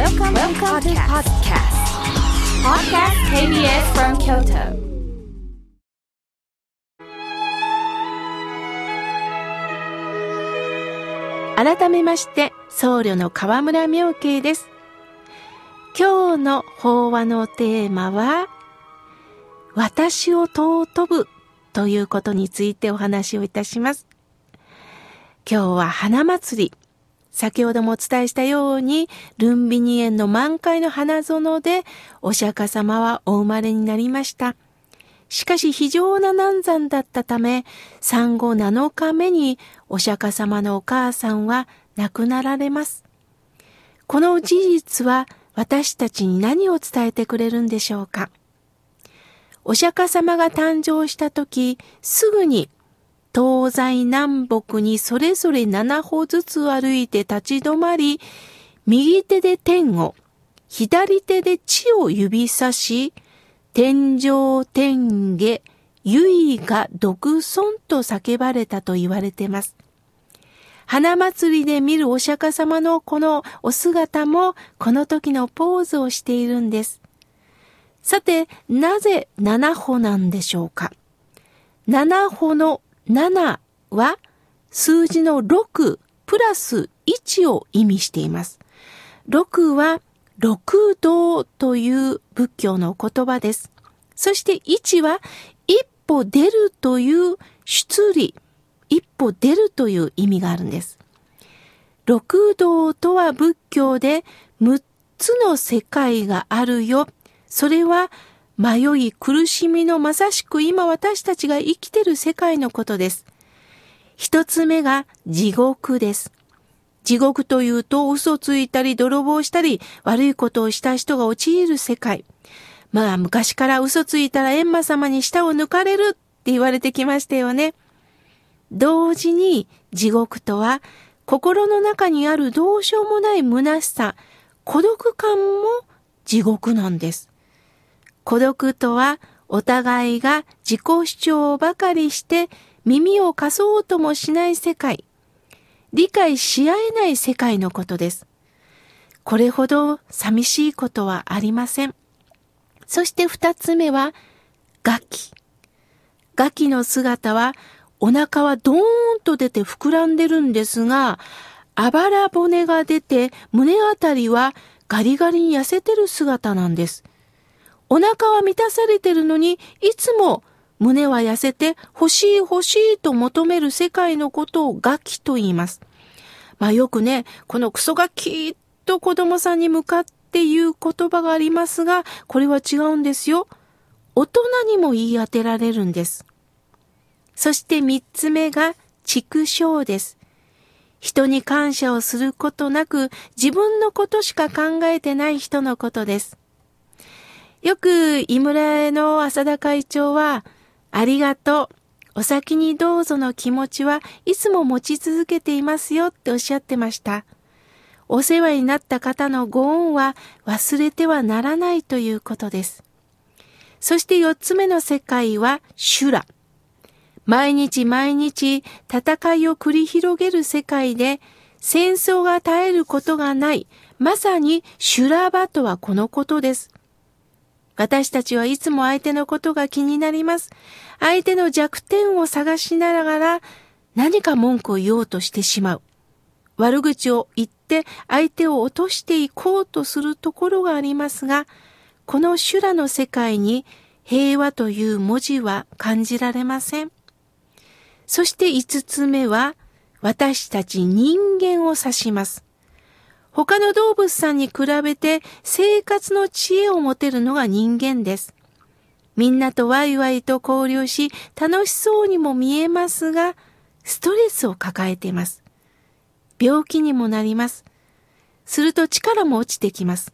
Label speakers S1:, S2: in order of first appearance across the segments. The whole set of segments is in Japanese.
S1: Welcome, Welcome to podcast. Podcast KBS from Kyoto.
S2: 改めまして僧侶の河村明慶です今日の法話のテーマは私を尊ぶということについてお話をいたします今日は花祭り先ほどもお伝えしたように、ルンビニ園の満開の花園で、お釈迦様はお生まれになりました。しかし非常な難産だったため、産後7日目にお釈迦様のお母さんは亡くなられます。この事実は私たちに何を伝えてくれるんでしょうかお釈迦様が誕生した時、すぐに東西南北にそれぞれ7歩ずつ歩いて立ち止まり、右手で天を、左手で地を指さし、天上天下、唯が独尊と叫ばれたと言われています。花祭りで見るお釈迦様のこのお姿もこの時のポーズをしているんです。さて、なぜ七歩なんでしょうか？七歩の7は数字の6プラス1を意味しています。6は六道という仏教の言葉です。そして1は一歩出るという出利、一歩出るという意味があるんです。六道とは仏教で6つの世界があるよ。それは迷い苦しみのまさしく今私たちが生きてる世界のことです。一つ目が地獄です。地獄というと嘘ついたり泥棒したり悪いことをした人が陥る世界。まあ昔から嘘ついたら閻魔様に舌を抜かれるって言われてきましたよね。同時に地獄とは心の中にあるどうしようもない虚しさ、孤独感も地獄なんです。孤独とはお互いが自己主張ばかりして耳を貸そうともしない世界。理解し合えない世界のことです。これほど寂しいことはありません。そして二つ目は、ガキ。ガキの姿は、お腹はドーンと出て膨らんでるんですが、あばら骨が出て胸あたりはガリガリに痩せてる姿なんです。お腹は満たされてるのに、いつも胸は痩せて欲しい欲しいと求める世界のことをガキと言います。まあよくね、このクソガキと子供さんに向かって言う言葉がありますが、これは違うんですよ。大人にも言い当てられるんです。そして三つ目が畜生です。人に感謝をすることなく自分のことしか考えてない人のことです。よく井村の浅田会長は、ありがとう。お先にどうぞの気持ちはいつも持ち続けていますよっておっしゃってました。お世話になった方のご恩は忘れてはならないということです。そして四つ目の世界は修羅。毎日毎日戦いを繰り広げる世界で戦争が絶えることがない。まさに修羅場とはこのことです。私たちはいつも相手のことが気になります。相手の弱点を探しながら何か文句を言おうとしてしまう。悪口を言って相手を落としていこうとするところがありますが、この修羅の世界に平和という文字は感じられません。そして五つ目は私たち人間を指します。他の動物さんに比べて生活の知恵を持てるのが人間です。みんなとワイワイと交流し、楽しそうにも見えますが、ストレスを抱えています。病気にもなります。すると力も落ちてきます。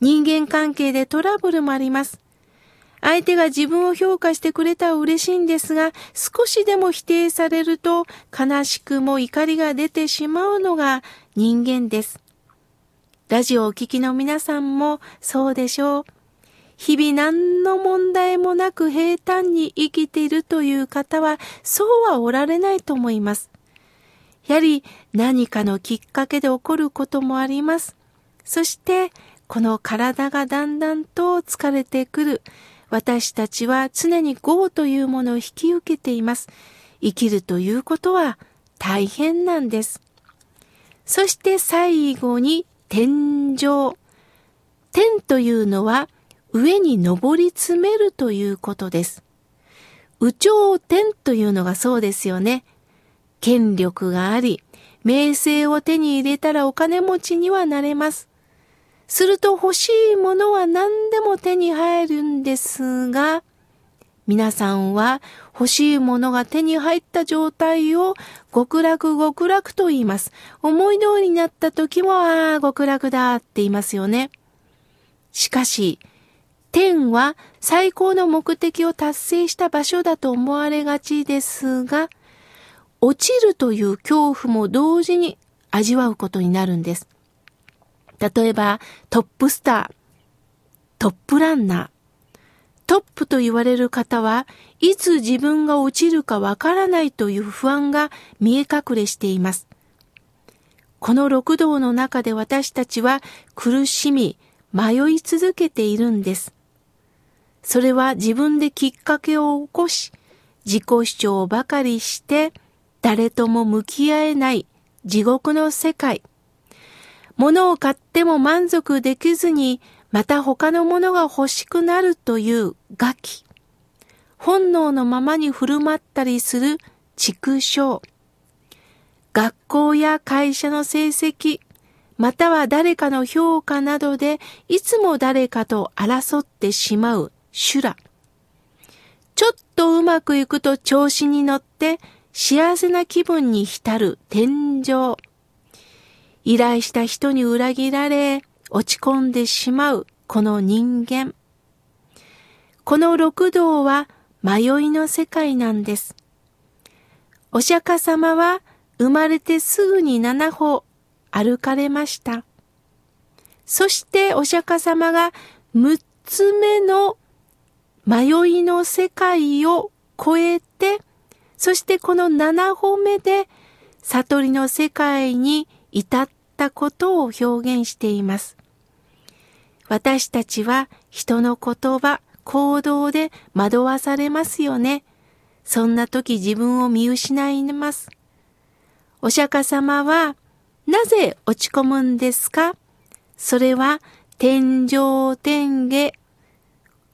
S2: 人間関係でトラブルもあります。相手が自分を評価してくれたら嬉しいんですが、少しでも否定されると悲しくも怒りが出てしまうのが人間です。ラジオをお聞きの皆さんもそうでしょう。日々何の問題もなく平坦に生きているという方はそうはおられないと思います。やはり何かのきっかけで起こることもあります。そしてこの体がだんだんと疲れてくる。私たちは常に業というものを引き受けています。生きるということは大変なんです。そして最後に天井。天というのは上に登り詰めるということです。宇頂天というのがそうですよね。権力があり、名声を手に入れたらお金持ちにはなれます。すると欲しいものは何でも手に入るんですが、皆さんは欲しいものが手に入った状態を極楽極楽と言います。思い通りになった時も、ああ、極楽だって言いますよね。しかし、天は最高の目的を達成した場所だと思われがちですが、落ちるという恐怖も同時に味わうことになるんです。例えば、トップスター、トップランナー、トップと言われる方はいつ自分が落ちるかわからないという不安が見え隠れしています。この六道の中で私たちは苦しみ、迷い続けているんです。それは自分できっかけを起こし、自己主張ばかりして誰とも向き合えない地獄の世界。物を買っても満足できずに、また他のものが欲しくなるというガキ。本能のままに振る舞ったりする畜生。学校や会社の成績、または誰かの評価などでいつも誰かと争ってしまう修羅。ちょっとうまくいくと調子に乗って幸せな気分に浸る天井。依頼した人に裏切られ、落ち込んでしまうこの人間。この六道は迷いの世界なんです。お釈迦様は生まれてすぐに七歩歩かれました。そしてお釈迦様が六つ目の迷いの世界を超えてそしてこの7歩目で悟りの世界に至ったことを表現しています。私たちは人の言葉、行動で惑わされますよね。そんな時自分を見失います。お釈迦様はなぜ落ち込むんですか？それは天上天下、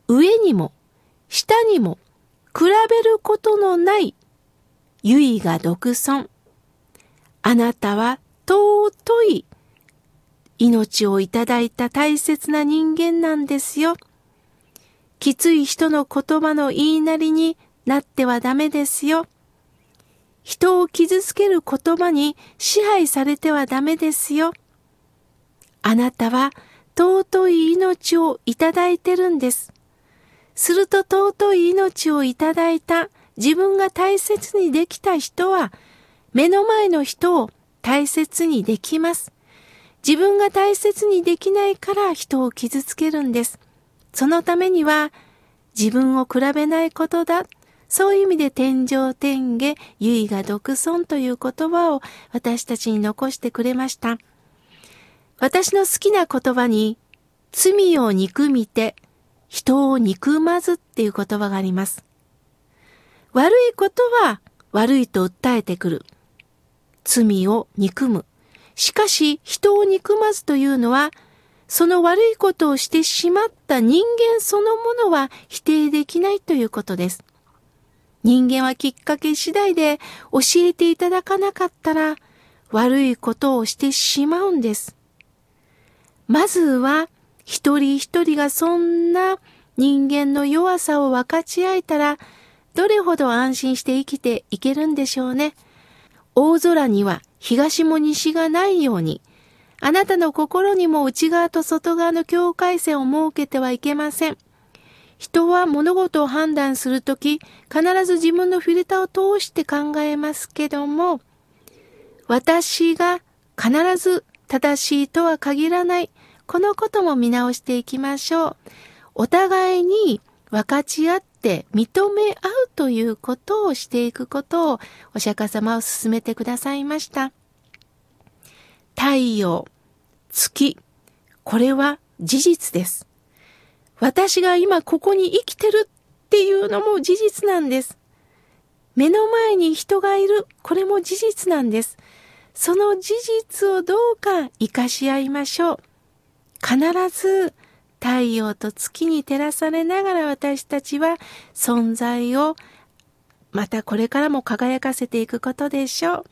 S2: 上にも下にも比べることのないゆいが独尊。あなたは尊い命をいただいた大切な人間なんですよ。きつい人の言葉の言いなりになってはダメですよ。人を傷つける言葉に支配されてはダメですよ。あなたは尊い命をいただいてるんです。すると尊い命をいただいた自分が大切にできた人は、目の前の人を大切にできます。自分が大切にできないから人を傷つけるんです。そのためには、自分を比べないことだ。そういう意味で天上天下、唯が独尊という言葉を私たちに残してくれました。私の好きな言葉に、罪を憎みて、人を憎まずっていう言葉があります。悪いことは悪いと訴えてくる。罪を憎む。しかし人を憎まずというのは、その悪いことをしてしまった人間そのものは否定できないということです。人間はきっかけ次第で教えていただかなかったら悪いことをしてしまうんです。まずは一人一人がそんな人間の弱さを分かち合えたらどれほど安心して生きていけるんでしょうね。大空には東も西がないように、あなたの心にも内側と外側の境界線を設けてはいけません。人は物事を判断するとき、必ず自分のフィルターを通して考えますけども、私が必ず正しいとは限らない。このことも見直していきましょう。お互いに分かち合ってて認め合うということをしていくことをお釈迦様を進めてくださいました。太陽、月、これは事実です。私が今ここに生きてるっていうのも事実なんです。目の前に人がいる、これも事実なんです。その事実をどうか活かし合いましょう。必ず太陽と月に照らされながら私たちは存在をまたこれからも輝かせていくことでしょう。